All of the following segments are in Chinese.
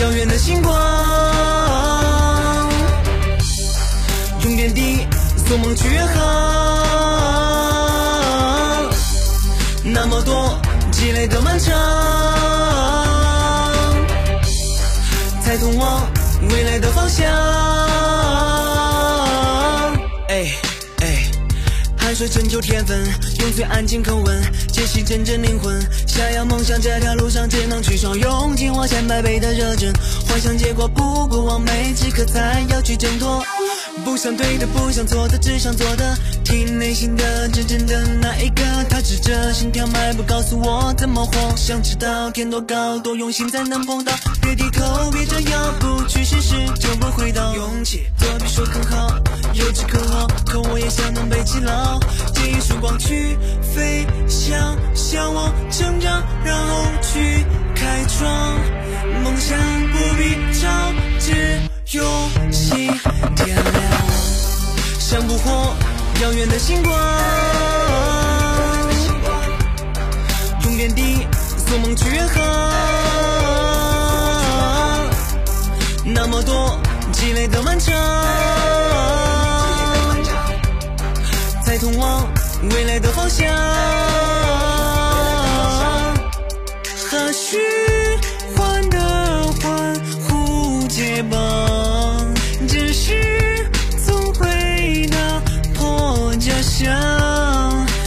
遥远的星光，用点滴做梦去远航，那么多积累的漫长，才通往未来的方向。水成就天分，用最安静口吻解析真正灵魂。想要梦想这条路上，只能去闯，用尽我千百倍的热忱。幻想结果不过完美，此刻才要去挣脱。不想对的，不想错的，只想做的，听内心的真正的那一个。他指着心跳脉搏，告诉我怎么活。想知道天多高，多用心才能碰到。别低头，别折腰，不去试试就不会到。勇气做比说更好，有志，也想能被记牢。借一束光去飞翔，向往成长，然后去开创。梦想不必着急，用心点亮，想捕获遥远的星光，用点滴做梦去远航，那么多积累的漫长，才通往未来的方向。和虚幻的欢呼结绑，只是总会打破假象，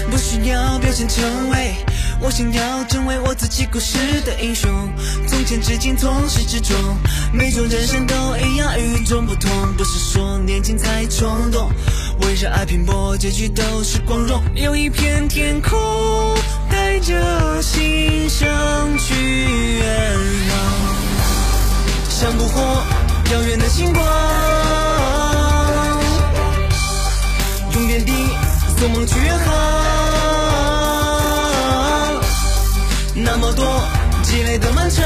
不需要表现成为。我想要成为我自己故事的英雄，从前至今从始至终，每种人生都一样，与众不同。不是说年轻才冲动，为热爱拼搏，结局都是光荣。有一片天空，带着心声去远航，像捕获遥远的星光，用点滴做梦去远航。那么多积累的漫长，